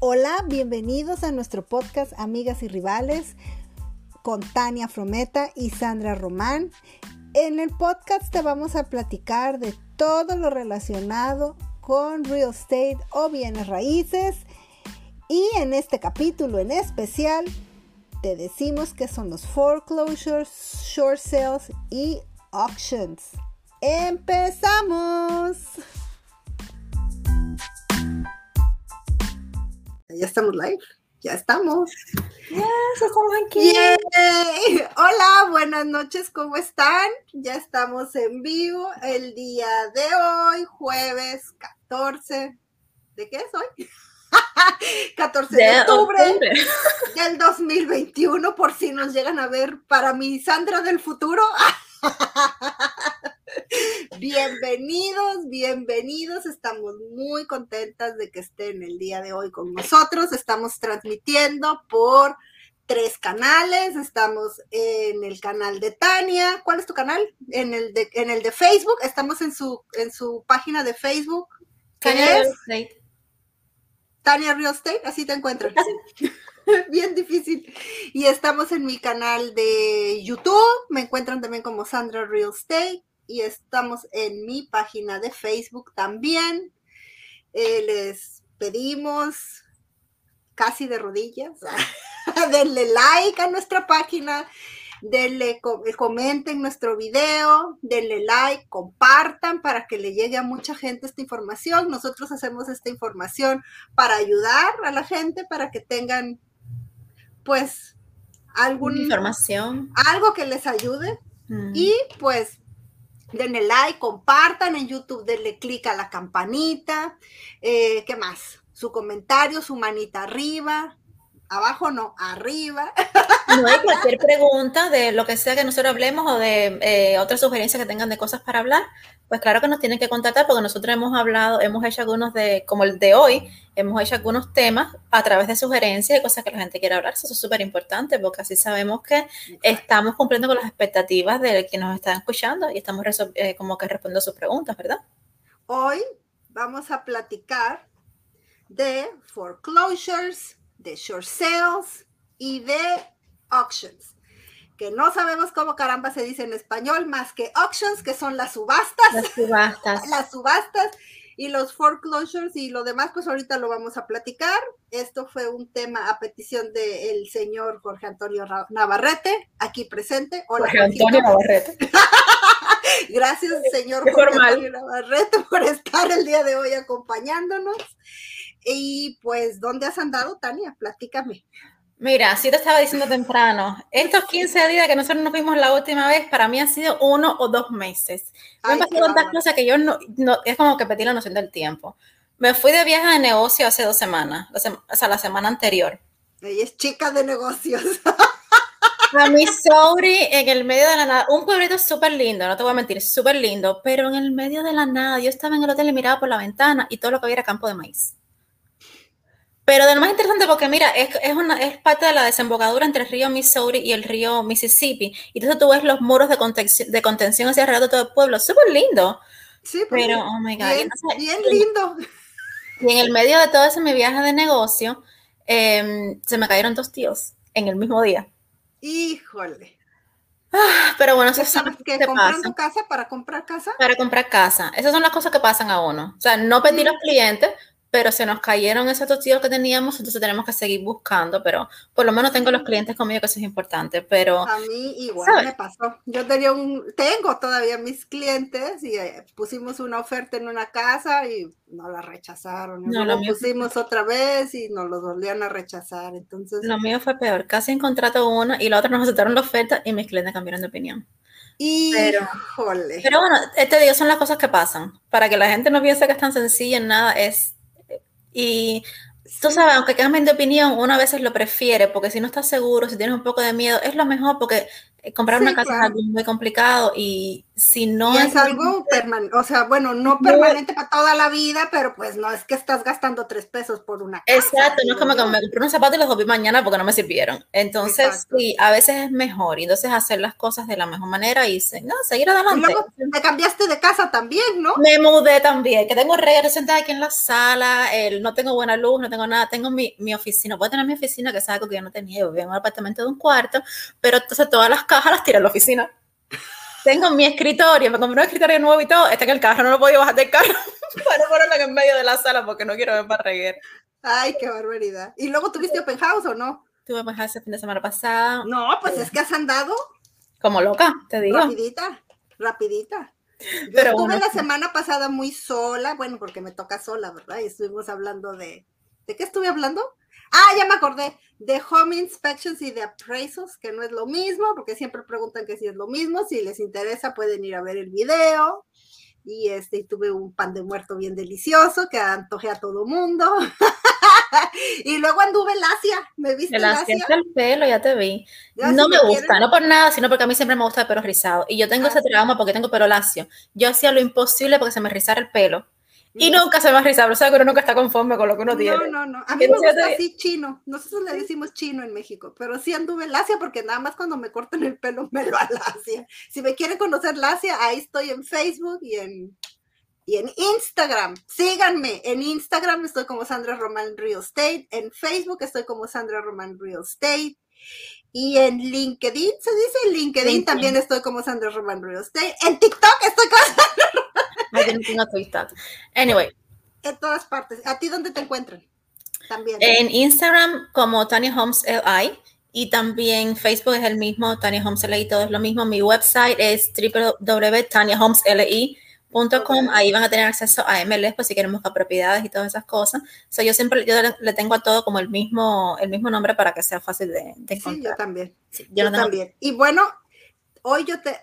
Hola, bienvenidos a nuestro podcast Amigas y Rivales con Tania Frometa y Sandra Román. En el podcast te vamos a platicar de todo lo relacionado con real estate o bienes raíces. Y en este capítulo en especial te decimos que son los foreclosures, short sales y auctions. ¡Empezamos! Ya estamos live. Ya estamos. Estamos aquí. Hola, buenas noches, ¿cómo están? Ya estamos en vivo el día de hoy, jueves 14. ¿De qué es hoy? 14 de, octubre, octubre, del 2021, por si nos llegan a ver para mi Sandra del futuro. Bienvenidos, bienvenidos. Estamos muy contentas de que estén el día de hoy con nosotros. Estamos transmitiendo por tres canales. Estamos en el canal de Tania. ¿Cuál es tu canal? En el de, en el de Facebook. Estamos en su, en su página de Facebook. Tania Real Estate. Tania Real Estate, así te encuentras. Bien difícil. Y estamos en mi canal de YouTube. Me encuentran también como Sandra Real Estate y estamos en mi página de Facebook también. Eh, les pedimos casi de rodillas, denle like a nuestra página, denle, comenten nuestro video, denle like, compartan para que le llegue a mucha gente esta información. Nosotros hacemos esta información para ayudar a la gente, para que tengan, pues, alguna información, algo que les ayude. Mm. Y pues denle like, compartan en YouTube, denle click a la campanita. Eh, ¿Qué más? Su comentario, su manita arriba. Abajo no, arriba. No hay cualquier pregunta de lo que sea que nosotros hablemos o de eh, otras sugerencias que tengan de cosas para hablar, pues claro que nos tienen que contactar porque nosotros hemos hablado, hemos hecho algunos de, como el de hoy, hemos hecho algunos temas a través de sugerencias y cosas que la gente quiere hablar. Eso es súper importante porque así sabemos que estamos cumpliendo con las expectativas de quienes nos están escuchando y estamos eh, como que respondiendo a sus preguntas, ¿verdad? Hoy vamos a platicar de foreclosures, de short sales y de auctions, que no sabemos cómo caramba se dice en español, más que auctions, que son las subastas. Las subastas. las subastas y los foreclosures y lo demás, pues ahorita lo vamos a platicar. Esto fue un tema a petición del señor Jorge Antonio Navarrete, aquí presente. Hola, Jorge Antonio Navarrete. Gracias, señor Jorge Antonio Navarrete, por estar el día de hoy acompañándonos. Y pues, ¿dónde has andado, Tania? Platícame. Mira, sí te estaba diciendo temprano, estos 15 días que nosotros nos vimos la última vez, para mí han sido uno o dos meses. Me han pasado tantas cosas que yo no, es como que pedí la noción del tiempo. Me fui de viaje de negocio hace dos semanas, o sea, la semana anterior. Ella es chica de negocios. A Missouri, en el medio de la nada, un pueblito súper lindo, no te voy a mentir, súper lindo, pero en el medio de la nada, yo estaba en el hotel y miraba por la ventana y todo lo que había era campo de maíz. Pero de lo más interesante porque, mira, es, es, una, es parte de la desembocadura entre el río Missouri y el río Mississippi. Y entonces tú ves los muros de contención, de contención hacia alrededor de todo el pueblo. Súper lindo. Sí, pues, pero, oh my God. Bien, lindo. Y en el medio de todo ese mi viaje de negocio, em, se me cayeron dos tíos en el mismo día. Híjole. Ah, pero bueno, esas son las que comprando casa para comprar casa. Para comprar casa. Esas son las cosas que pasan a uno. O sea, no pedí los clientes, pero se nos cayeron esos tíos que teníamos, entonces tenemos que seguir buscando, pero por lo menos tengo los clientes conmigo, que eso es importante, pero... A mí igual me pasó. Yo tenía un, tengo todavía mis clientes y eh, pusimos una oferta en una casa y no la rechazaron. No, lo pusimos otra vez y nos lo volvían a rechazar, entonces... Lo mío fue peor, casi en contrato una y la otra nos aceptaron la oferta y mis clientes cambiaron de opinión. Y, pero, pero bueno, te digo, son las cosas que pasan. Para que la gente no piense que es tan sencilla en nada, es y tú sabes, aunque cambien de opinión, uno a veces lo prefiere, porque si no estás seguro, si tienes un poco de miedo, es lo mejor, porque comprar una casa es algo muy complicado y si no es, algo permanente, o sea, bueno, no permanente para toda la vida, pero pues no es que estás gastando tres pesos por una casa. Exacto, no es como que me compré unos zapatos y los volví mañana porque no me sirvieron. Entonces, sí, a veces es mejor, y entonces hacer las cosas de la mejor manera y no, seguir adelante. Y luego te cambiaste de casa también, ¿no? Me mudé también, que tengo reyes sentada aquí en la sala, el, no tengo buena luz, no tengo nada, tengo mi, mi oficina, puedo tener mi oficina, que es algo que yo no tenía, yo vivía en un apartamento de un cuarto, pero entonces todas las cajas las tiré a la oficina tengo mi escritorio, me compré un escritorio nuevo y todo, está en el carro, no lo puedo bajar del carro para ponerlo en medio de la sala porque no quiero ver para reír. Ay, qué barbaridad. ¿Y luego tuviste open house o no? Tuve open house el fin de semana pasada. No, pues es que has andado. Como loca, te digo. Rapidita, rapidita. Yo estuve la semana pasada muy sola, bueno, porque me toca sola, ¿verdad? Y estuvimos hablando de... ¿De qué estuve hablando? Ah, ya me acordé, de home inspections y de appraisals, que no es lo mismo, porque siempre preguntan que si es lo mismo, si les interesa pueden ir a ver el video. Y este, tuve un pan de muerto bien delicioso que antojé a todo mundo. y luego anduve en Asia, ¿me viste el Asia? el pelo, ya te vi. no me gusta, no por nada, sino porque a mí siempre me gusta el pelo rizado. Y yo tengo ah, ese trauma porque tengo pelo lacio. Yo hacía lo imposible porque se me rizara el pelo y nunca se va a rizar, o sea que uno nunca está conforme con lo que uno tiene. No, no, no. A mí me gusta así chino. Nosotros le decimos chino en México, pero sí anduve en Lacia porque nada más cuando me cortan el pelo me lo alacia. Si me quieren conocer Lacia, ahí estoy en Facebook y en, y en Instagram. Síganme. En Instagram estoy como Sandra Román Real Estate. En Facebook estoy como Sandra Román Real Estate. Y en LinkedIn, se dice en LinkedIn, también estoy como Sandra Román Real Estate. En TikTok estoy como Anyway. En todas partes. ¿A ti dónde te encuentran? También. En Instagram como Tanya Homes LI y también Facebook es el mismo, Tanya Homes LI, todo es lo mismo. Mi website es www.tanyahomesli.com. Ahí van a tener acceso a MLS pues si quieren buscar propiedades y todas esas cosas. So, yo siempre yo le, tengo a todo como el mismo, el mismo nombre para que sea fácil de, encontrar. Sí, yo también. yo, también. Y bueno, hoy yo te...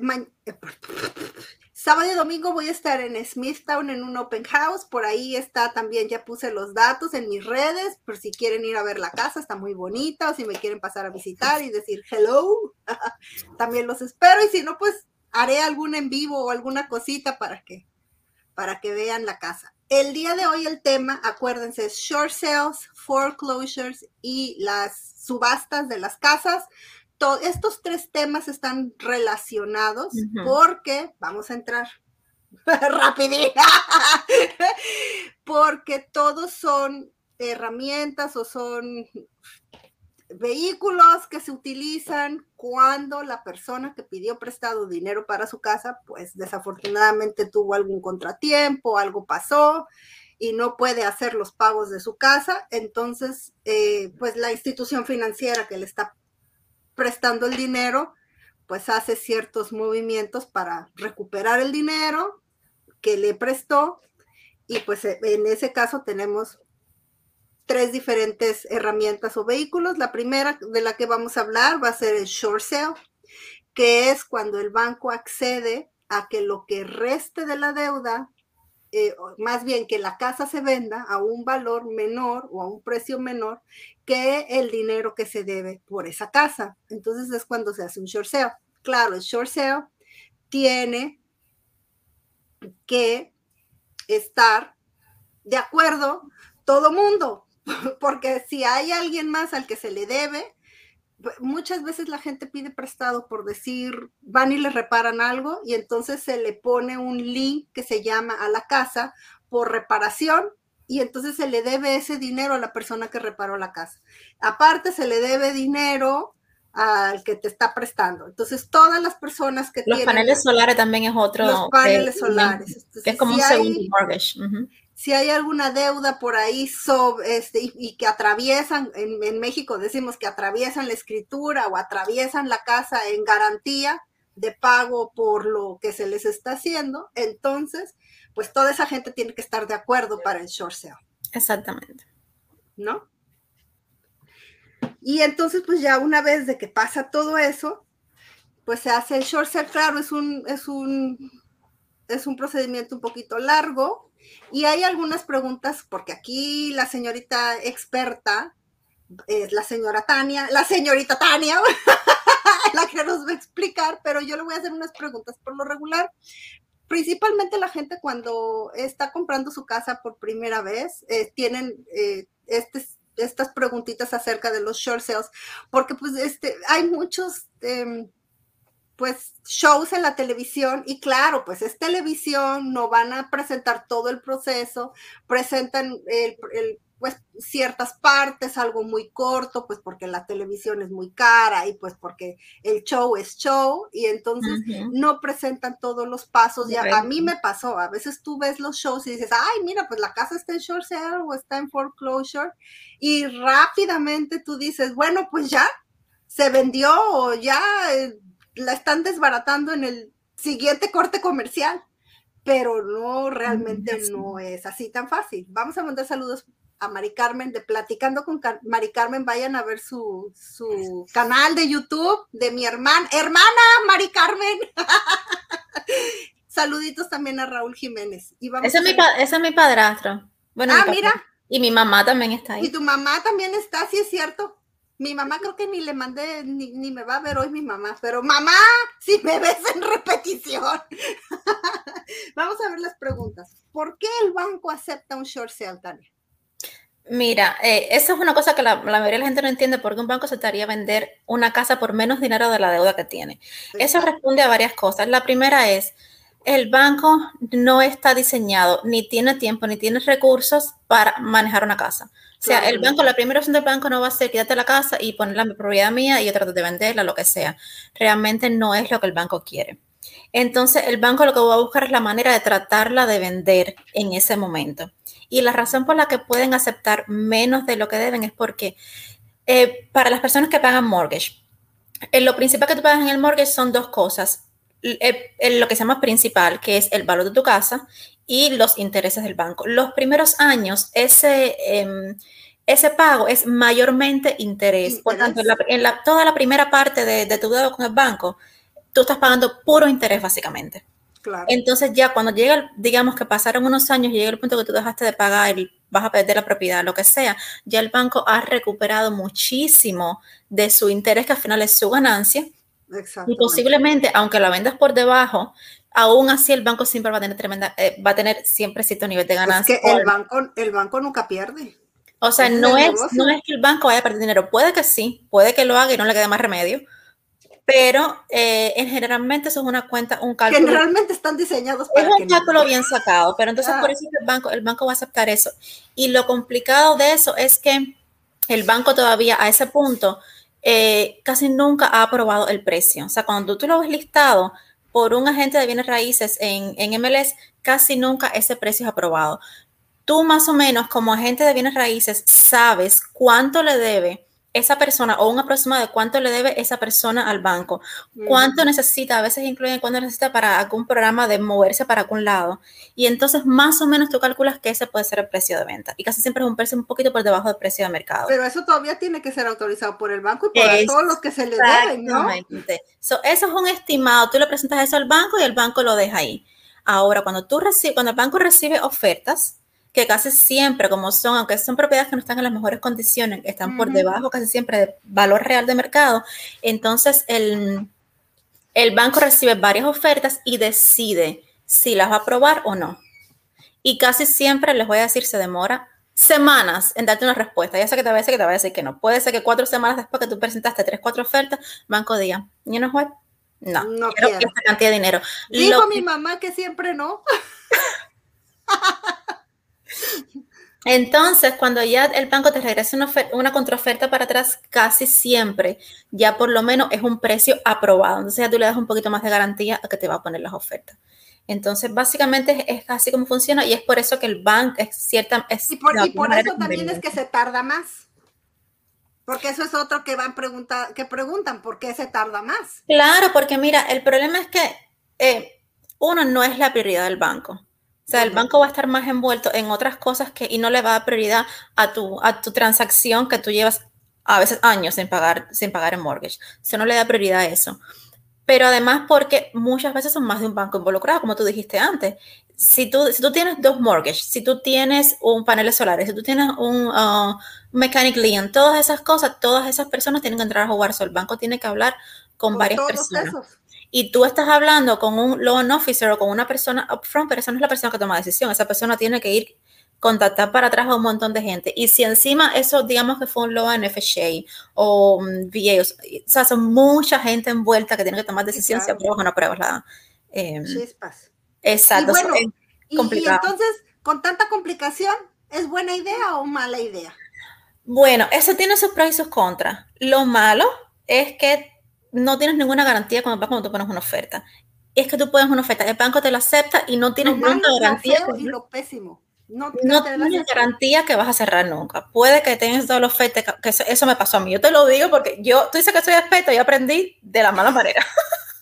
Sábado y domingo voy a estar en Smithtown en un open house. Por ahí está también, ya puse los datos en mis redes, por si quieren ir a ver la casa, está muy bonita, o si me quieren pasar a visitar y decir hello, también los espero. Y si no, pues haré algún en vivo o alguna cosita para que, para que vean la casa. El día de hoy el tema, acuérdense, short sales, foreclosures y las subastas de las casas estos tres temas están relacionados porque, vamos a entrar rapidito, porque todos son herramientas o son vehículos que se utilizan cuando la persona que pidió prestado dinero para su casa, pues desafortunadamente tuvo algún contratiempo, algo pasó y no puede hacer los pagos de su casa, entonces, eh, pues la institución financiera que le está prestando el dinero, pues hace ciertos movimientos para recuperar el dinero que le prestó y pues e, en ese caso tenemos tres diferentes herramientas o vehículos. La primera de la que vamos a hablar va a ser el short sale, que es cuando el banco accede a que lo que reste de la deuda eh, más bien que la casa se venda a un valor menor o a un precio menor que el dinero que se debe por esa casa. Entonces es cuando se hace un short sale. Claro, el short sale tiene que estar de acuerdo todo mundo, porque si hay alguien más al que se le debe, muchas veces la gente pide prestado por decir, van y le reparan algo y entonces se le pone un link que se llama a la casa por reparación y entonces se le debe ese dinero a la persona que reparó la casa. Aparte se le debe dinero al que te está prestando. Entonces todas las personas que los paneles solares también es otro. Los paneles solares. es como un segundo mortgage si hay alguna deuda por ahí sobre, este, y, que atraviesan, en, México decimos que atraviesan la escritura o atraviesan la casa en garantía de pago por lo que se les está haciendo, entonces, pues toda esa gente tiene que estar de acuerdo para el short sale. Exactamente. ¿No? Y entonces, pues ya una vez de que pasa todo eso, pues se hace el short sale, claro, es un, es un, es un procedimiento un poquito largo, y hay algunas preguntas, porque aquí la señorita experta es la señora Tania, la señorita Tania, la que nos va a explicar, pero yo le voy a hacer unas preguntas por lo regular. Principalmente la gente cuando está comprando su casa por primera vez, eh, tienen eh, este, estas preguntitas acerca de los short sales, porque pues este, hay muchos... Em, pues shows en la televisión y claro, pues es televisión, no van a presentar todo el proceso, presentan el, pues ciertas partes, algo muy corto, pues porque la televisión es muy cara y pues porque el show es show y entonces no presentan todos los pasos. Ya a mí me pasó, a veces tú ves los shows y dices, ay, mira, pues la casa está en short sale o está en foreclosure y rápidamente tú dices, bueno, pues ya se vendió o ya eh, la están desbaratando en el siguiente corte comercial, pero no, realmente no es así tan fácil. Vamos a mandar saludos a Mari Carmen de Platicando con Mari Carmen. Vayan a ver su, su canal de YouTube de mi hermana, hermana Mari Carmen. Saluditos también a Raúl Jiménez. Y ese, es mi ese, es mi padrastro. Bueno, ah, mira. Y mi mamá también está ahí. Y tu mamá también está, sí es cierto. Mi mamá creo que ni le mandé, ni, ni, me va a ver hoy mi mamá, pero mamá, si me ves en repetición. Vamos a ver las preguntas. ¿Por qué el banco acepta un short sale, Tania? Mira, eh, esa es una cosa que la, mayoría de la gente no entiende, porque un banco aceptaría vender una casa por menos dinero de la deuda que tiene. Eso responde a varias cosas. La primera es, el banco no está diseñado, ni tiene tiempo, ni tiene recursos para manejar una casa. O sea, el banco, la primera opción del banco no va a ser quédate la casa y ponerla en propiedad mía y yo trato de venderla, lo que sea. Realmente no es lo que el banco quiere. Entonces, el banco lo que va a buscar es la manera de tratarla de vender en ese momento. Y la razón por la que pueden aceptar menos de lo que deben es porque eh, para las personas que pagan mortgage, eh, lo principal que tú pagas en el mortgage son dos cosas. Eh, lo que se llama principal, que es el valor de tu casa, y los intereses del banco. Los primeros años, ese, em, ese pago es mayormente interés. Por tanto, en, la, toda la primera parte de, tu deuda con el banco, tú estás pagando puro interés, básicamente. Entonces, ya cuando llega, digamos que pasaron unos años y llega el punto que tú dejaste de pagar y vas a perder la propiedad, lo que sea, ya el banco ha recuperado muchísimo de su interés, que al final es su ganancia. Y posiblemente, aunque la vendas por debajo, aún así el banco siempre va a tener tremenda, eh, va a tener siempre cierto nivel de ganancia. Es que el banco, el banco nunca pierde. O sea, no es, no es que el banco vaya a perder dinero. Puede que sí, puede que lo haga y no le quede más remedio. Pero eh, en generalmente eso es una cuenta, un cálculo. Generalmente están diseñados para. Es un cálculo bien sacado, pero entonces por ah. eso el banco, el banco va a aceptar eso. Y lo complicado de eso es que el banco todavía a ese punto eh, casi nunca ha aprobado el precio. O sea, cuando tú lo ves listado, por un agente de bienes raíces en, en MLS, casi nunca ese precio es aprobado. Tú más o menos como agente de bienes raíces sabes cuánto le debe esa persona o un aproximado de cuánto le debe esa persona al banco, cuánto necesita, a veces incluyen cuánto necesita para algún programa de moverse para algún lado. Y entonces más o menos tú calculas que ese puede ser el precio de venta. Y casi siempre es un precio un poquito por debajo del precio de mercado. Pero eso todavía tiene que ser autorizado por el banco y por todos los que se le deben, ¿no? eso es un estimado, tú le presentas eso al banco y el banco lo deja ahí. Ahora, cuando tú recibes, cuando el banco recibe ofertas, que casi siempre, como son, aunque son propiedades que no están en las mejores condiciones, están por debajo casi siempre del valor real de mercado, entonces el, el banco recibe varias ofertas y decide si las va a aprobar o no. Y casi siempre, les voy a decir, se demora semanas en darte una respuesta. Ya sé que te va a decir que te va a decir que no. Puede ser que cuatro semanas después que tú presentaste tres, cuatro ofertas, banco diga, ¿y no juez? No, no quiero, esta cantidad de dinero. Dijo mi mamá que siempre no. Entonces, cuando ya el banco te regresa una, una, contraoferta para atrás, casi siempre ya por lo menos es un precio aprobado. Entonces ya tú le das un poquito más de garantía a que te va a poner las ofertas. Entonces, básicamente es, así como funciona y es por eso que el banco es cierta... y por, eso también es que se tarda más. Porque eso es otro que van preguntar, que preguntan por qué se tarda más. Claro, porque mira, el problema es que eh, uno no es la prioridad del banco. O sea, el banco va a estar más envuelto en otras cosas que, y no le va a dar prioridad a tu, a tu transacción que tú llevas a veces años sin pagar, sin pagar en mortgage. O sea, no le da prioridad a eso. Pero además porque muchas veces son más de un banco involucrado, como tú dijiste antes. Si tú, si tú tienes dos mortgages, si tú tienes un panel solar, si tú tienes un uh, mechanic lien, todas esas cosas, todas esas personas tienen que entrar a jugar. So, el banco tiene que hablar con, varias personas. Y tú estás hablando con un loan officer o con una persona upfront, pero esa no es la persona que toma la decisión. Esa persona tiene que ir contactar para atrás a un montón de gente. Y si encima eso, digamos que fue un loan FHA o um, VA, o sea, son mucha gente envuelta que tiene que tomar decisiones si apruebas o no apruebas la... Eh, Chispas. Exacto. Y bueno, y, entonces, con tanta complicación, ¿es buena idea o mala idea? Bueno, eso tiene sus pros y sus contras. Lo malo es que no tienes ninguna garantía cuando, cuando tú pones una oferta. Es que tú pones una oferta, el banco te la acepta y no tienes ninguna garantía. y lo pésimo. No, tienes garantía que vas a cerrar nunca. Puede que tengas toda la oferta, que eso, me pasó a mí. Yo te lo digo porque yo, tú dices que soy experto y aprendí de la mala manera.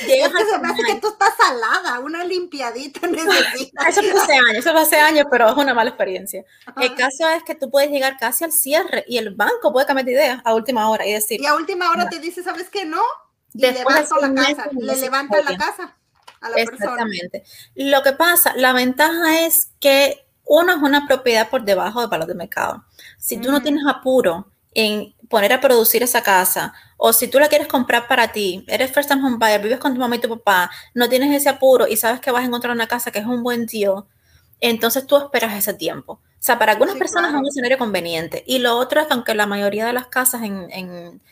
es que se me hace que tú estás salada, una limpiadita necesitas. Eso fue hace años, eso fue hace años, pero es una mala experiencia. El caso es que tú puedes llegar casi al cierre y el banco puede cambiar de idea a última hora y decir. Y a última hora te dice, ¿sabes qué no? Y Después la casa, le levantan la casa. Exactamente. Lo que pasa, la ventaja es que uno es una propiedad por debajo del valor de mercado. Si tú no tienes apuro en poner a producir esa casa, o si tú la quieres comprar para ti, eres first time home buyer, vives con tu mamá y tu papá, no tienes ese apuro y sabes que vas a encontrar una casa que es un buen tío, entonces tú esperas ese tiempo. O sea, para algunas personas es un escenario conveniente. Y lo otro es que aunque la mayoría de las casas en, en,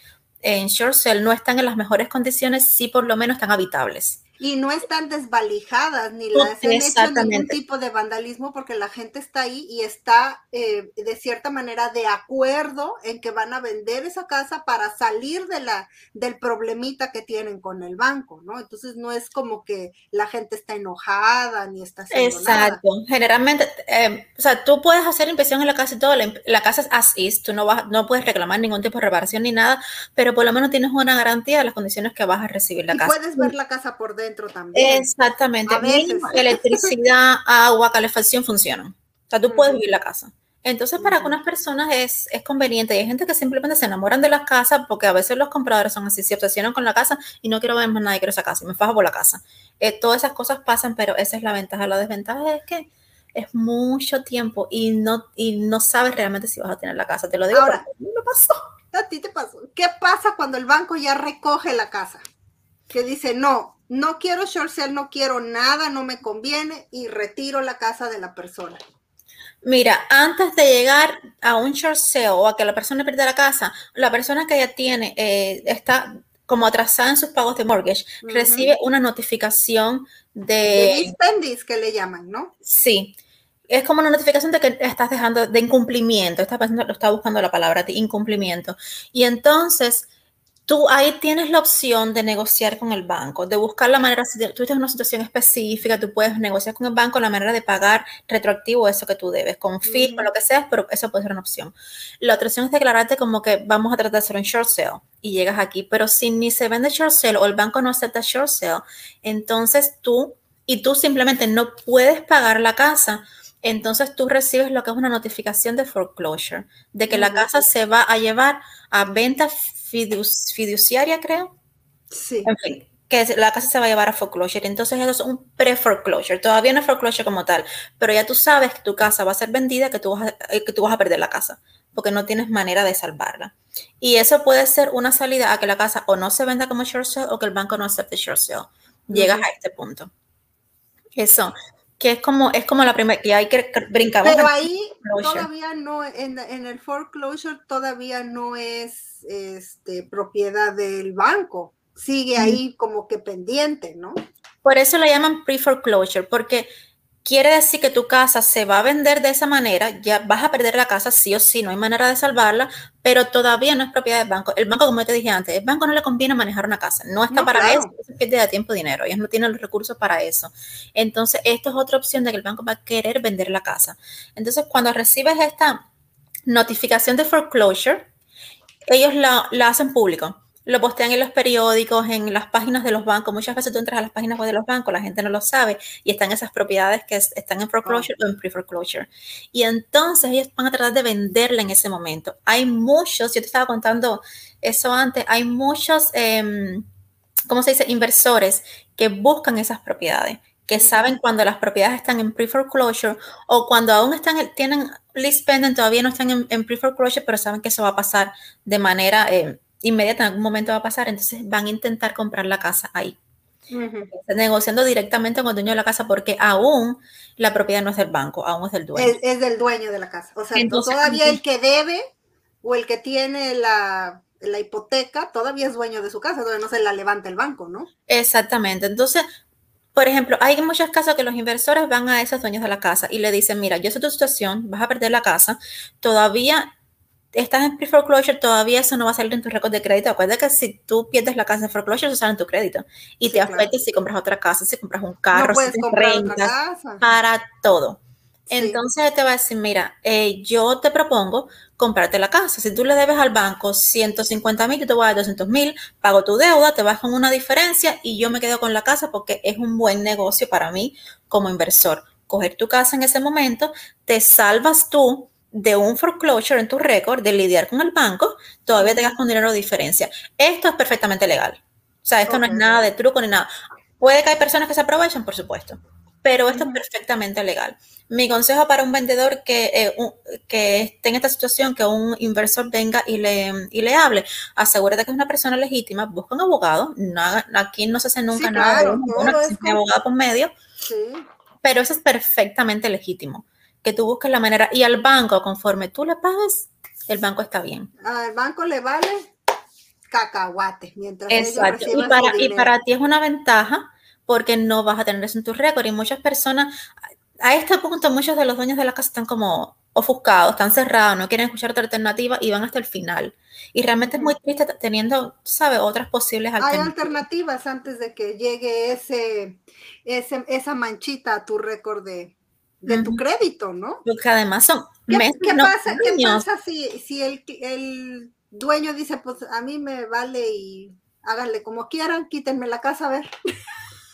en short sale no están en las mejores condiciones, sí por lo menos están habitables y no están desvalijadas ni las han hecho ningún tipo de vandalismo porque la gente está ahí y está eh, de cierta manera de acuerdo en que van a vender esa casa para salir de la del problemita que tienen con el banco, ¿no? Entonces no es como que la gente está enojada ni está haciendo Exacto. Generalmente, eh, o sea, tú puedes hacer impresión en la casa y todo, la, casa es as is, tú no vas, no puedes reclamar ningún tipo de reparación ni nada, pero por lo menos tienes una garantía de las condiciones que vas a recibir la y casa. Puedes ver la casa por dentro también. Exactamente. electricidad, agua, calefacción funcionan. O sea, tú puedes vivir la casa. Entonces, para algunas personas es, es conveniente. Y hay gente que simplemente se enamoran de las casas porque a veces los compradores son así, se obsesionan con la casa y no quiero ver más nadie, quiero esa casa, me fajo por la casa. Eh, todas esas cosas pasan, pero esa es la ventaja. La desventaja es que es mucho tiempo y no, y no sabes realmente si vas a tener la casa. Te lo digo Ahora, me pasó. A ti te pasó. ¿Qué pasa cuando el banco ya recoge la casa? Que dice, no, no quiero short sale, no quiero nada, no me conviene y retiro la casa de la persona. Mira, antes de llegar a un short sale o a que la persona pierda la casa, la persona que ya tiene, eh, está como atrasada en sus pagos de mortgage, recibe una notificación de... De que le llaman, ¿no? Sí. Es como una notificación de que estás dejando de incumplimiento. Esta persona lo está buscando la palabra de incumplimiento. Y entonces tú ahí tienes la opción de negociar con el banco, de buscar la manera, si tú estás en una situación específica, tú puedes negociar con el banco la manera de pagar retroactivo eso que tú debes, con fee, con lo que sea, pero eso puede ser una opción. La otra opción es declararte como que vamos a tratar de hacer un short sale y llegas aquí, pero si ni se vende short sale o el banco no acepta short sale, entonces tú y tú simplemente no puedes pagar la casa, entonces tú recibes lo que es una notificación de foreclosure, de que la casa se va a llevar a venta fiduciaria, creo. Sí. En fin, que la casa se va a llevar a foreclosure. Entonces eso es un pre-foreclosure. Todavía no es foreclosure como tal, pero ya tú sabes que tu casa va a ser vendida, que tú vas a, eh, que tú vas a perder la casa, porque no tienes manera de salvarla. Y eso puede ser una salida a que la casa o no se venda como short sale o que el banco no acepte short sale. Llegas a este punto. Eso que es como, es como la primera, que hay que brincar. Pero ahí todavía no, en, en, el foreclosure todavía no es este, propiedad del banco, sigue ahí como que pendiente, ¿no? Por eso la llaman pre-foreclosure, porque quiere decir que tu casa se va a vender de esa manera, ya vas a perder la casa sí o sí, no hay manera de salvarla, pero todavía no es propiedad del banco. El banco, como te dije antes, el banco no le conviene manejar una casa, no está para eso, se pierde de tiempo y dinero, ellos no tienen los recursos para eso. Entonces, esto es otra opción de que el banco va a querer vender la casa. Entonces, cuando recibes esta notificación de foreclosure, ellos la, la hacen público lo postean en los periódicos, en las páginas de los bancos. Muchas veces tú entras a las páginas de los bancos, la gente no lo sabe y están esas propiedades que están en foreclosure o en pre-foreclosure. Y entonces ellos van a tratar de venderla en ese momento. Hay muchos, yo te estaba contando eso antes, hay muchos, eh, ¿cómo se dice?, inversores que buscan esas propiedades que saben cuando las propiedades están en pre-foreclosure o cuando aún están, tienen list pending, todavía no están en, pre-foreclosure, pero saben que eso va a pasar de manera eh, inmediata en algún momento va a pasar, entonces van a intentar comprar la casa ahí. Negociando directamente con el dueño de la casa porque aún la propiedad no es del banco, aún es del dueño. Es, del dueño de la casa. O sea, todavía el que debe o el que tiene la, la, hipoteca todavía es dueño de su casa, todavía no se la levanta el banco, ¿no? Exactamente. Entonces, por ejemplo, hay muchos casos que los inversores van a esos dueños de la casa y le dicen, mira, yo sé tu situación, vas a perder la casa, todavía estás en pre-foreclosure, todavía eso no va a salir en tu récord de crédito. Acuérdate que si tú pierdes la casa en foreclosure, eso sale en tu crédito. Y te afecta si compras otra casa, si compras un carro, si rentas, para todo. Entonces te va a decir, mira, eh, yo te propongo comprarte la casa. Si tú le debes al banco 150 mil, yo te voy a dar 200 mil, pago tu deuda, te vas con una diferencia y yo me quedo con la casa porque es un buen negocio para mí como inversor. Coger tu casa en ese momento, te salvas tú de un foreclosure en tu récord, de lidiar con el banco, todavía te gastas un dinero de diferencia. Esto es perfectamente legal. O sea, esto no es nada de truco ni nada. Puede que hay personas que se aprovechen, por supuesto, pero esto es perfectamente legal. Mi consejo para un vendedor que, eh, que esté en esta situación, que un inversor venga y le, y le hable, asegúrate que es una persona legítima, busca un abogado, aquí no se hace nunca nada de un abogado por medio, pero eso es perfectamente legítimo que tú busques la manera y al banco, conforme tú le pagues, el banco está bien. Al banco le vale cacahuate mientras Exacto. Y para, y para ti es una ventaja porque no vas a tener eso en tu récord. Y muchas personas, a este punto, muchos de los dueños de la casa están como ofuscados, están cerrados, no quieren escuchar otra alternativa y van hasta el final. Y realmente es muy triste teniendo, ¿sabe?, otras posibles alternativas. Hay alternativas antes de que llegue ese, ese esa manchita a tu récord de, de tu crédito, ¿no? Porque además son ¿Qué, ¿qué pasa, ¿qué pasa si, si el, el, dueño dice, pues a mí me vale y háganle como quieran, quítenme la casa a ver?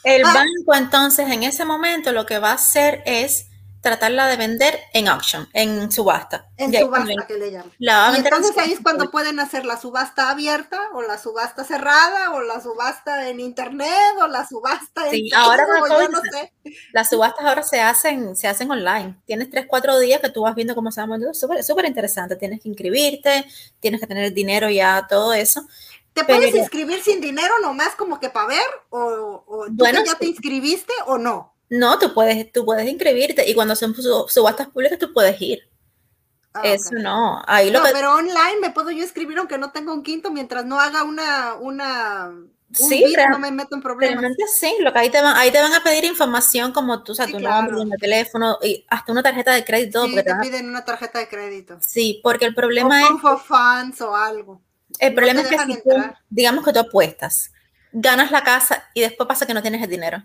El ah. banco entonces en ese momento lo que va a hacer es tratarla de vender en auction, en subasta. En subasta que le llaman. y entonces ahí es cuando pueden hacer la subasta abierta o la subasta cerrada o la subasta en internet o la subasta en ahora no sé. Las subastas ahora se hacen, se hacen online. Tienes tres, cuatro días que tú vas viendo cómo se va moviendo. Súper, súper interesante. Tienes que inscribirte, tienes que tener dinero ya, todo eso. ¿Te puedes inscribir sin dinero nomás como que para ver? ¿O, o tú ya te inscribiste o no? No, tú puedes, tú puedes inscribirte y cuando son subastas públicas tú puedes ir. Ah, Eso no. Ahí lo pero online me puedo yo escribir aunque no tenga un quinto mientras no haga una, una sí, no me meto en problemas. Realmente sí, lo que ahí te van, ahí te van a pedir información como tú, o sea, tu nombre, tu teléfono y hasta una tarjeta de crédito. Sí, te, piden una tarjeta de crédito. Sí, porque el problema es. O fans o algo. El problema es que si tú, digamos que tú apuestas, ganas la casa y después pasa que no tienes el dinero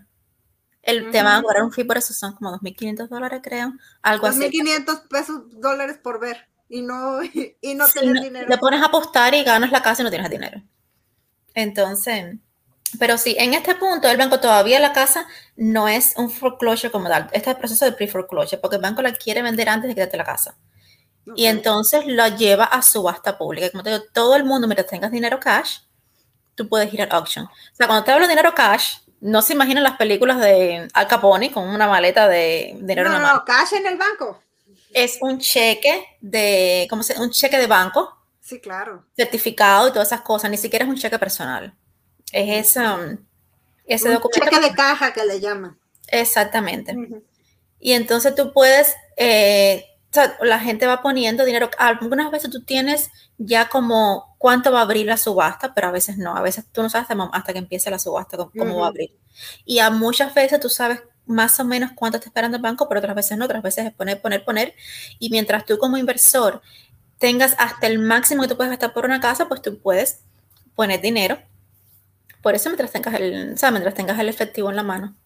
el tema de cobrar un fee por eso son como 2.500 dólares, creo. Algo 2.500 pesos dólares por ver y no, y no tener dinero. Te pones a apostar y ganas la casa y no tienes dinero. Entonces, pero sí, en este punto el banco todavía la casa no es un foreclosure como tal. Este es el proceso de pre-foreclosure porque el banco la quiere vender antes de quitarte la casa. Y entonces la lleva a subasta pública. Como te digo, todo el mundo, mientras tengas dinero cash, tú puedes ir al auction. O sea, cuando te hablo de dinero cash, no se imaginan las películas de Al Capone con una maleta de dinero no, en No, cash en el banco. Es un cheque de, ¿cómo se Un cheque de banco. Sí, claro. Certificado y todas esas cosas. Ni siquiera es un cheque personal. Es ese, ese un documento. Cheque de caja que le llaman. Exactamente. Y entonces tú puedes eh, sea, la gente va poniendo dinero. Algunas veces tú tienes ya como cuánto va a abrir la subasta, pero a veces no. A veces tú no sabes hasta que empiece la subasta cómo, va a abrir. Y a muchas veces tú sabes más o menos cuánto está esperando el banco, pero otras veces no. Otras veces es poner, poner, poner. Y mientras tú como inversor tengas hasta el máximo que tú puedes gastar por una casa, pues tú puedes poner dinero. Por eso mientras tengas el, o mientras tengas el efectivo en la mano.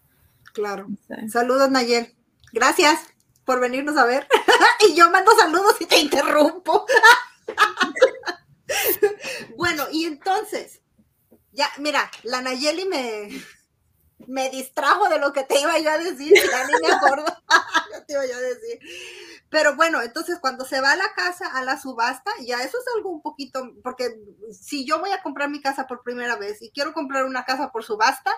Claro. Saludos, Nayel. Gracias por venirnos a ver. y yo mando saludos y te interrumpo. bueno, y entonces, ya, mira, la Nayeli me, me distrajo de lo que te iba yo a decir, ya ni me acuerdo, a decir. Pero bueno, entonces cuando se va a la casa, a la subasta, ya eso es algo un poquito, porque si yo voy a comprar mi casa por primera vez y quiero comprar una casa por subasta,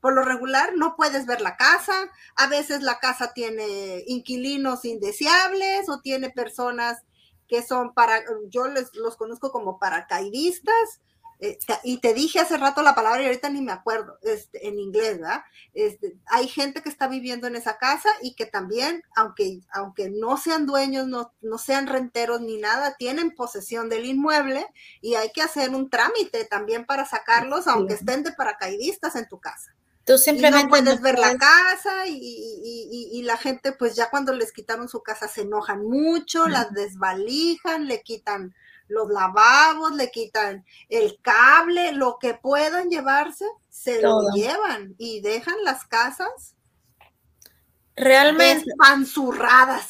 por lo regular no puedes ver la casa, a veces la casa tiene inquilinos indeseables o tiene personas que son para, yo les, los conozco como paracaidistas, eh, y te dije hace rato la palabra y ahorita ni me acuerdo, este, en inglés, ¿verdad? Este, hay gente que está viviendo en esa casa y que también, aunque, aunque no sean dueños, no, no sean renteros ni nada, tienen posesión del inmueble y hay que hacer un trámite también para sacarlos, aunque estén de paracaidistas en tu casa. Tú simplemente no puedes ver la casa y, la gente pues ya cuando les quitaron su casa se enojan mucho, las desvalijan, le quitan los lavabos, le quitan el cable, lo que puedan llevarse, se lo llevan y dejan las casas realmente panzurradas.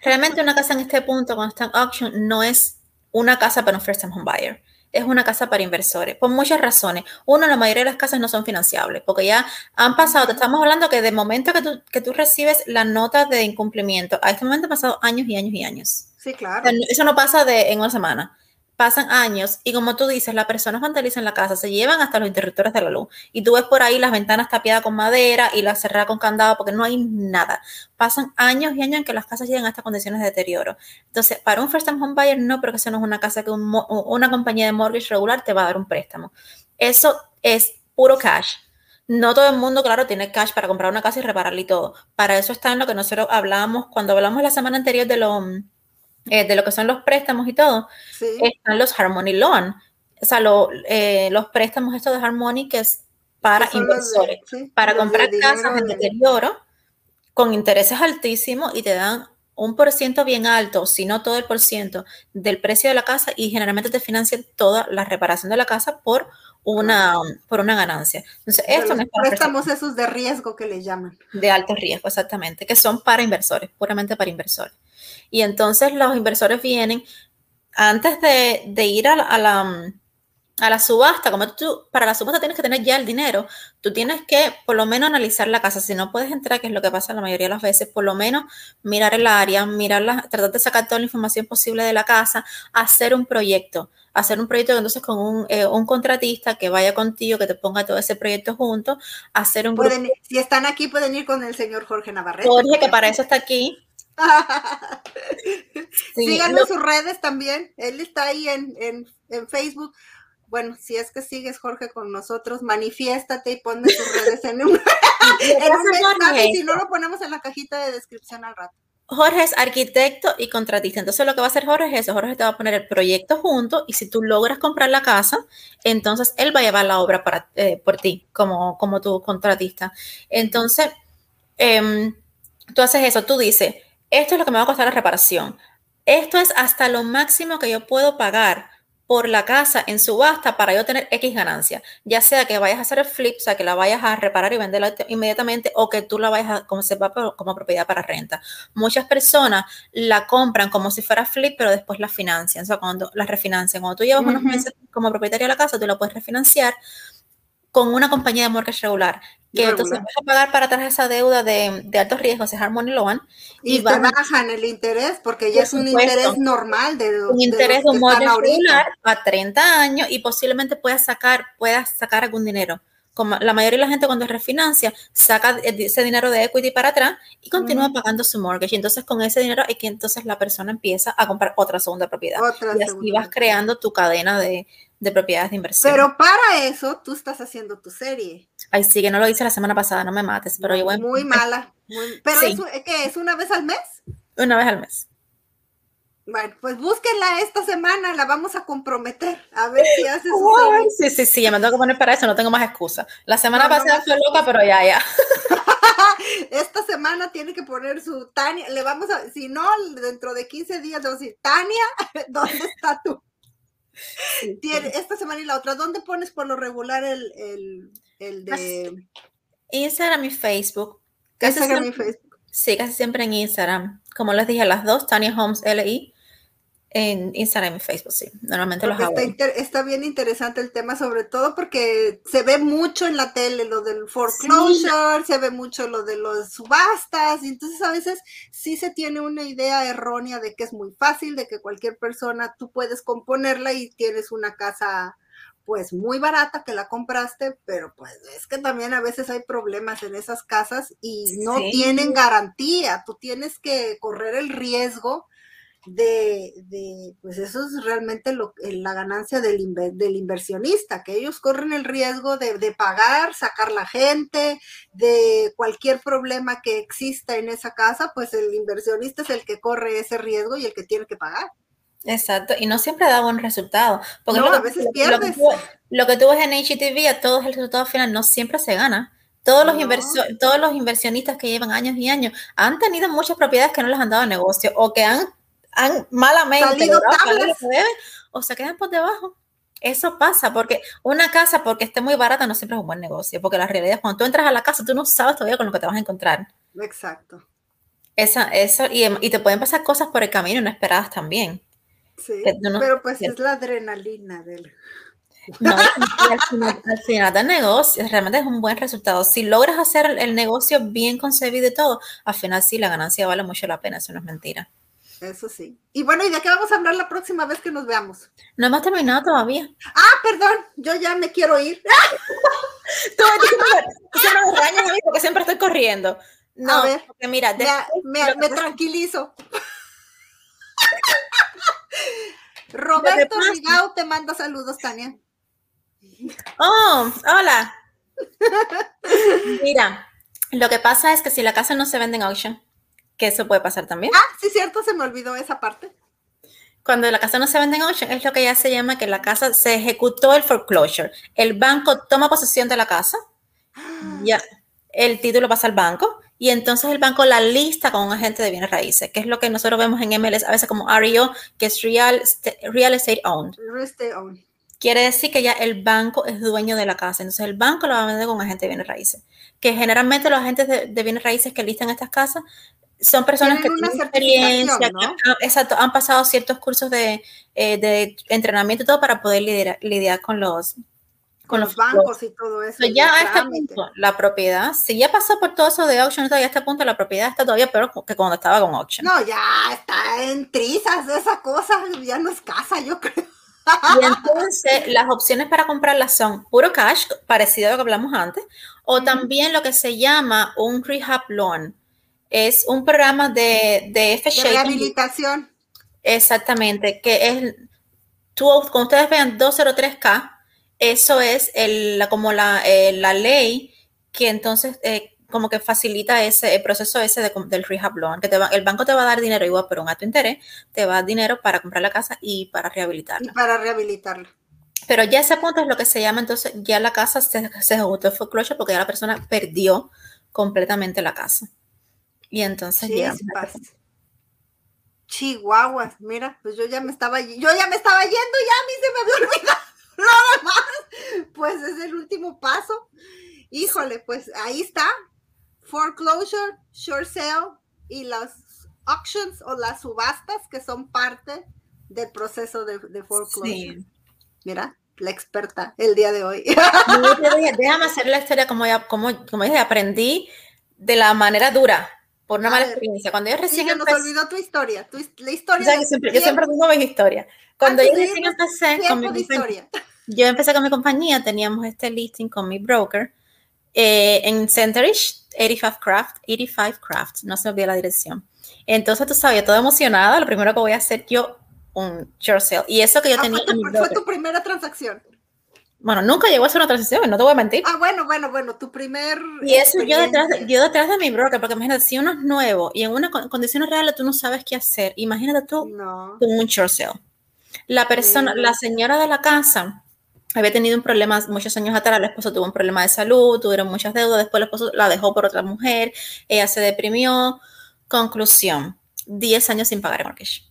Realmente una casa en este punto, cuando está en auction, no es una casa para un first time home buyer. Es una casa para inversores, por muchas razones. Uno, la mayoría de las casas no son financiables, porque ya han pasado, te estamos hablando que de momento que tú, que tú recibes la nota de incumplimiento, a este momento han pasado años y años y años. Sí, claro. Eso no pasa de en una semana. Pasan años y como tú dices, las personas vandalizan la casa, se llevan hasta los interruptores de la luz y tú ves por ahí las ventanas tapiadas con madera y las cerradas con candado porque no hay nada. Pasan años y años en que las casas llegan a estas condiciones de deterioro. Entonces, para un first time home buyer no, porque eso no es una casa que una compañía de mortgage regular te va a dar un préstamo. Eso es puro cash. No todo el mundo, claro, tiene cash para comprar una casa y repararla y todo. Para eso está en lo que nosotros hablamos cuando hablamos la semana anterior de lo eh, de lo que son los préstamos y todo, están los Harmony Loan. O sea, eh, los préstamos estos de Harmony que es para inversores, para comprar casas en deterioro con intereses altísimos y te dan un por ciento bien alto, si no todo el por ciento del precio de la casa y generalmente te financian toda la reparación de la casa por una, por una ganancia. Entonces, esto no es para préstamos esos de riesgo que le llaman. De alto riesgo, exactamente, que son para inversores, puramente para inversores. Y entonces los inversores vienen antes de, ir a la, a la, subasta, como tú, para la subasta tienes que tener ya el dinero, tú tienes que por lo menos analizar la casa. Si no puedes entrar, que es lo que pasa la mayoría de las veces, por lo menos mirar el área, mirar tratar de sacar toda la información posible de la casa, hacer un proyecto hacer un proyecto entonces con un, eh, un, contratista que vaya contigo, que te ponga todo ese proyecto junto, hacer un pueden, Si están aquí, pueden ir con el señor Jorge Navarrete. Jorge, que para eso está aquí. Síganme en sus redes también. Él está ahí en, Facebook. Bueno, si es que sigues, Jorge, con nosotros, manifiéstate y ponme sus redes en un, en si no lo ponemos en la cajita de descripción al rato. Jorge es arquitecto y contratista. Entonces lo que va a hacer Jorge es eso. Jorge te va a poner el proyecto junto y si tú logras comprar la casa, entonces él va a llevar la obra para, eh, por ti como, como tu contratista. Entonces, em, tú haces eso. Tú dices, esto es lo que me va a costar la reparación. Esto es hasta lo máximo que yo puedo pagar por la casa en subasta para yo tener X ganancia. Ya sea que vayas a hacer el flip, o sea, que la vayas a reparar y venderla inmediatamente o que tú la vayas a, como propiedad para renta. Muchas personas la compran como si fuera flip, pero después la financian, o sea, cuando la refinancian. Cuando tú llevas unos meses como propietario de la casa, tú la puedes refinanciar con una compañía de mortgage regular, que entonces vas a pagar para atrás esa deuda de, de altos riesgos, es Harmony Loan. Y, te bajan el interés, porque ya es un interés normal de Un interés de, un mortgage regular a 30 años y posiblemente puedas sacar, puedas sacar algún dinero. Como la mayoría de la gente cuando refinancia, saca ese dinero de equity para atrás y continúa pagando su mortgage. Y entonces con ese dinero es que entonces la persona empieza a comprar otra segunda propiedad. y así vas creando tu cadena de, de propiedades de inversión. Pero para eso tú estás haciendo tu serie. Ay, sí, que no lo hice la semana pasada, no me mates, pero yo voy Muy mala. pero es, ¿qué, es una vez al mes? Una vez al mes. Bueno, pues búsquenla esta semana, la vamos a comprometer, a ver si hace su serie. Sí, sí, sí, ya me tengo que poner para eso, no tengo más excusa. La semana pasada fue loca, pero ya, ya. esta semana tiene que poner su Tania, le vamos a, si no, dentro de 15 días le vamos a decir, Tania, ¿dónde está esta semana y la otra, ¿dónde pones por lo regular el, el, de Instagram y Facebook? Instagram y Facebook. Sí, casi siempre en Instagram. Como les dije, las dos, Tania Holmes LI en Instagram y Facebook, sí. Normalmente los hago. Está, está, bien interesante el tema, sobre todo porque se ve mucho en la tele lo del foreclosure, se ve mucho lo de los subastas, y entonces a veces sí se tiene una idea errónea de que es muy fácil, de que cualquier persona tú puedes componerla y tienes una casa pues muy barata que la compraste, pero pues es que también a veces hay problemas en esas casas y no tienen garantía, tú tienes que correr el riesgo de, de, pues eso es realmente lo, la ganancia del, del inversionista, que ellos corren el riesgo de, de, pagar, sacar la gente, de cualquier problema que exista en esa casa, pues el inversionista es el que corre ese riesgo y el que tiene que pagar. Exacto, y no siempre da buen resultado. Porque no, a veces pierdes. Lo que, tú, ves en HTV, a todos el resultado final no siempre se gana. Todos los, todos los inversionistas que llevan años y años han tenido muchas propiedades que no les han dado negocio o que han han malamente o se quedan por debajo. Eso pasa porque una casa, porque esté muy barata, no siempre es un buen negocio, porque la realidad es cuando tú entras a la casa, tú no sabes todavía con lo que te vas a encontrar. Exacto. Esa, eso, y, y te pueden pasar cosas por el camino inesperadas también. Sí, pero pues es la adrenalina del... No, al, final, del negocio realmente es un buen resultado. Si logras hacer el negocio bien concebido y todo, al final sí, la ganancia vale mucho la pena, eso no es mentira. Eso sí. Y bueno, ¿y de qué vamos a hablar la próxima vez que nos veamos? No hemos terminado todavía. Ah, perdón, yo ya me quiero ir. Tú, me regañas a mí porque siempre estoy corriendo. No, a ver, porque mira, me, me, tranquilizo. Roberto Rigao te manda saludos, Tania. Oh, hola. Mira, lo que pasa es que si la casa no se vende en auction, que eso puede pasar también. Ah, sí, cierto, se me olvidó esa parte. Cuando la casa no se vende en auction, es lo que ya se llama que la casa se ejecutó el foreclosure. El banco toma posesión de la casa, ya el título pasa al banco y entonces el banco la lista con un agente de bienes raíces, que es lo que nosotros vemos en MLS a veces como REO, que es Real, Real Estate Owned. Real Estate Owned. Quiere decir que ya el banco es dueño de la casa, entonces el banco lo va a vender con agente de bienes raíces. Que generalmente los agentes de, de bienes raíces que listan estas casas son personas que tienen experiencia, exacto, han pasado ciertos cursos de, eh, de, entrenamiento y todo para poder lidiar, lidiar con los con, los, bancos y todo eso. ya a este punto, la propiedad, si ya pasó por todo eso de auction, todavía a este punto la propiedad está todavía peor que cuando estaba con auction. No, ya está en trizas de esa cosa, ya no es casa, yo creo. Y entonces las opciones para comprarlas son puro cash, parecido a lo que hablamos antes, o también lo que se llama un rehab loan. Es un programa de, de De rehabilitación. Exactamente, que es, tú, cuando ustedes vean 203K, eso es el, como la, eh, la, ley que entonces eh, como que facilita ese el proceso ese del rehab loan, que te va, el banco te va a dar dinero igual por un alto interés, te va a dar dinero para comprar la casa y para rehabilitarla. Y para rehabilitarla. Pero ya ese punto es lo que se llama, entonces ya la casa se, se ejecutó el foreclosure porque ya la persona perdió completamente la casa. Y entonces Chihuahuas, mira, pues yo ya me estaba, yo ya me estaba yendo, ya a mí se me había olvidado nada más. Pues es el último paso. Híjole, pues ahí está. Foreclosure, short sale y las auctions o las subastas que son parte del proceso de, foreclosure. Mira, la experta el día de hoy. Déjame hacer la historia como ya, como, como dije, aprendí de la manera dura por una mala experiencia. Cuando yo recién sí, nos olvidó tu historia, tu, la historia. yo siempre, yo siempre tengo mi historia. Cuando yo recién empecé con mi historia. yo empecé con mi compañía, teníamos este listing con mi broker eh, en Centerish, 85 Craft, 85 Craft, no se olvide la dirección. Entonces, tú sabes, yo toda emocionada, lo primero que voy a hacer yo, un short sale. Y eso que yo ah, tenía. Fue tu, fue tu primera transacción. Bueno, nunca llegó a ser una transición, no te voy a mentir. Ah, bueno, bueno, bueno, tu primer. Y eso yo detrás, de, yo detrás de mi broker, porque imagínate, si uno es nuevo y en una condición real tú no sabes qué hacer, imagínate tú con un short sale. La persona, la señora de la casa había tenido un problema muchos años atrás, el esposo tuvo un problema de salud, tuvieron muchas deudas, después el esposo la dejó por otra mujer, ella se deprimió. Conclusión, 10 años sin pagar el mortgage.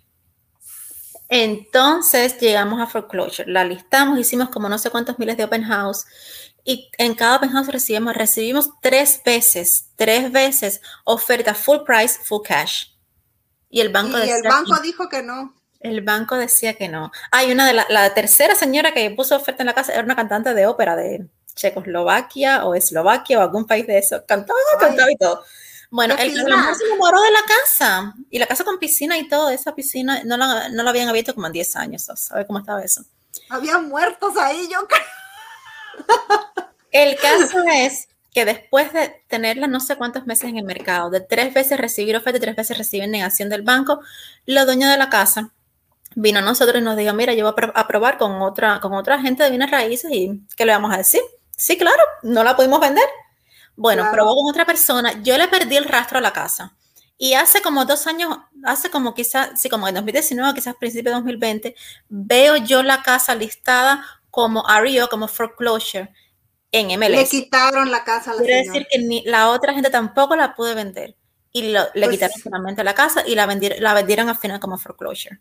Entonces llegamos a foreclosure, la listamos, hicimos como no sé cuántos miles de open house y en cada open house recibimos, recibimos tres veces, tres veces oferta full price, full cash. Y el banco, y el banco dijo que no. El banco decía que no. Hay una de la, la, tercera señora que puso oferta en la casa, era una cantante de ópera de Checoslovaquia o Eslovaquia o algún país de eso. Cantaba, cantaba y todo. Bueno, el, la mujer se enamoró de la casa y la casa con piscina y todo, esa piscina no la, no la habían abierto como en 10 años, ¿sabes cómo estaba eso? Había muertos ahí, yo El caso es que después de tenerla no sé cuántos meses en el mercado, de tres veces recibir oferta y tres veces recibir negación del banco, los dueños de la casa vino a nosotros y nos dijo, mira, yo voy a probar con otra, con otra gente de bienes raíces y ¿qué le vamos a decir? Sí, claro, no la pudimos vender. Bueno, probó con otra persona, yo le perdí el rastro a la casa. Y hace como dos años, hace como quizás, sí, como en 2019, quizás principio de 2020, veo yo la casa listada como REO, como foreclosure en MLS. Le quitaron la casa a la Quiere decir que ni, la otra gente tampoco la pude vender. Y le pues quitaron finalmente la casa y la, vendieron, la vendieron al final como foreclosure.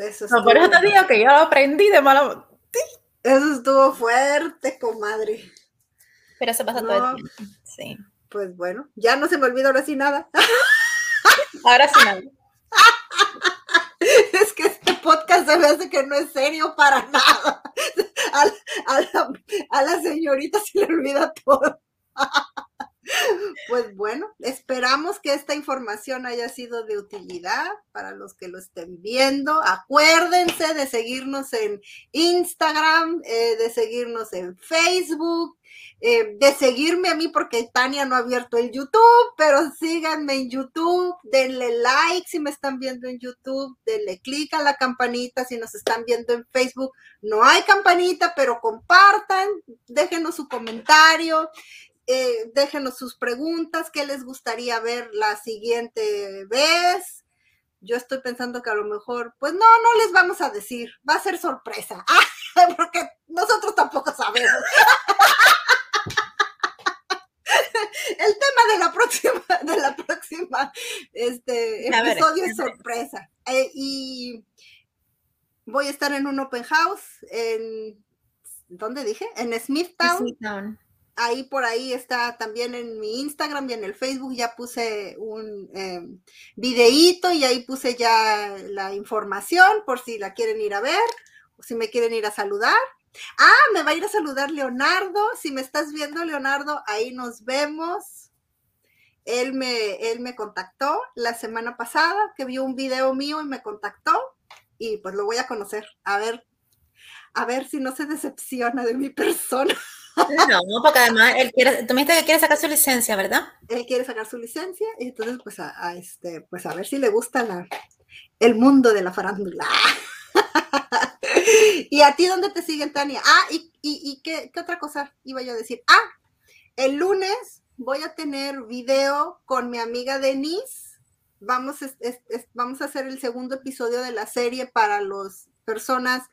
Eso no, por eso te digo que yo lo aprendí de mala. Eso estuvo fuerte, comadre. Pero eso pasa todo el tiempo. Sí. Pues bueno, ya no se me olvida ahora sí nada. Ahora sí nada. Es que este podcast se me hace que no es serio para nada. A, la, a la señorita se le olvida todo. Pues bueno, esperamos que esta información haya sido de utilidad para los que lo estén viendo. Acuérdense de seguirnos en Instagram, eh, de seguirnos en Facebook, eh, de seguirme a mí porque Tania no ha abierto el YouTube, pero síganme en YouTube, denle like si me están viendo en YouTube, denle clic a la campanita si nos están viendo en Facebook. No hay campanita, pero compartan, déjenos su comentario. Eh, déjenos sus preguntas, qué les gustaría ver la siguiente vez. Yo estoy pensando que a lo mejor, pues no, no les vamos a decir, va a ser sorpresa, porque nosotros tampoco sabemos. El tema de la próxima, de la próxima este, episodio es sorpresa. Eh, y voy a estar en un open house en, ¿dónde dije? En Smithtown ahí por ahí está también en mi Instagram y en el Facebook ya puse un eh, videíto y ahí puse ya la información por si la quieren ir a ver o si me quieren ir a saludar. Ah, me va a ir a saludar Leonardo. Si me estás viendo, Leonardo, ahí nos vemos. Él me, él me contactó la semana pasada, que vio un video mío y me contactó. Y pues lo voy a conocer. A ver, a ver si no se decepciona de mi persona. No, porque además él quiere, tú me dijiste que quiere sacar su licencia, ¿verdad? Él quiere sacar su licencia y entonces pues a, este, pues a ver si le gusta la, el mundo de la farándula. ¿Y a ti dónde te siguen, Tania? Ah, y, y, ¿qué, otra cosa iba yo a decir? Ah, el lunes voy a tener video con mi amiga Denise. Vamos, vamos a hacer el segundo episodio de la serie para las personas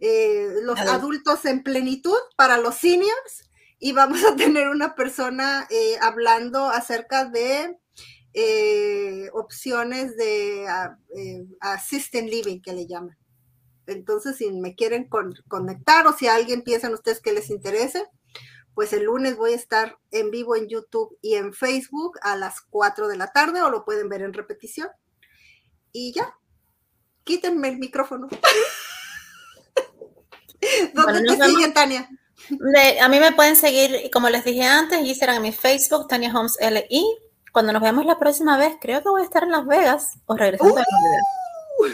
eh, los adultos en plenitud para los seniors y vamos a tener una persona eh, hablando acerca de eh, opciones de assistant living que le llaman. Entonces, si me quieren conectar o si alguien piensa ustedes que les interese, pues el lunes voy a estar en vivo en YouTube y en Facebook a las 4 de la tarde o lo pueden ver en repetición. Y ya, quítenme el micrófono. ¿Dónde te siguen, Tania? a mí me pueden seguir, como les dije antes, y serán en mi Facebook, Tania Holmes LI. Cuando nos veamos la próxima vez, creo que voy a estar en Las Vegas o regresando a uh.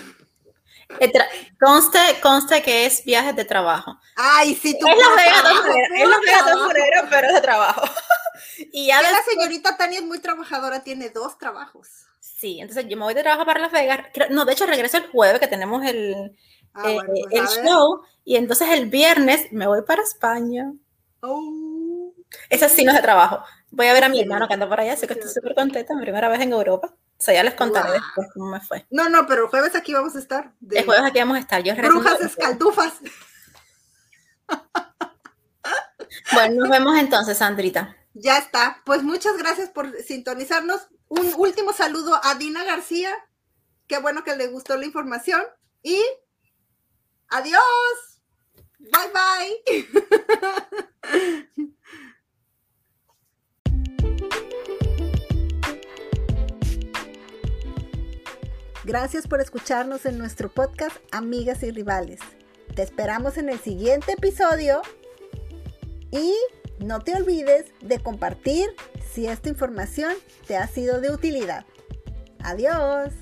Conste, conste que es viajes de trabajo. Ay, sí, tú. Es Las Vegas de Las Vegas pero es de trabajo. y ya la señorita Tania es muy trabajadora, tiene dos trabajos. Sí, entonces yo me voy de trabajo para Las Vegas. No, de hecho regreso el jueves que tenemos el, Ah, eh, pues, el show y entonces el viernes me voy para España. Oh. Ese sí no es de trabajo. Voy a ver a mi hermano que anda por allá, así que estoy súper contenta, mi primera vez en Europa. O sea, ya les contaré después cómo me fue. No, no, pero el jueves aquí vamos a estar. El jueves aquí vamos a estar. Yo Brujas escaldufas. Bueno, nos vemos entonces, Sandrita. Ya está. Pues muchas gracias por sintonizarnos. Un último saludo a Dina García. Qué bueno que le gustó la información. Y Adiós. Bye bye. Gracias por escucharnos en nuestro podcast Amigas y Rivales. Te esperamos en el siguiente episodio y no te olvides de compartir si esta información te ha sido de utilidad. Adiós.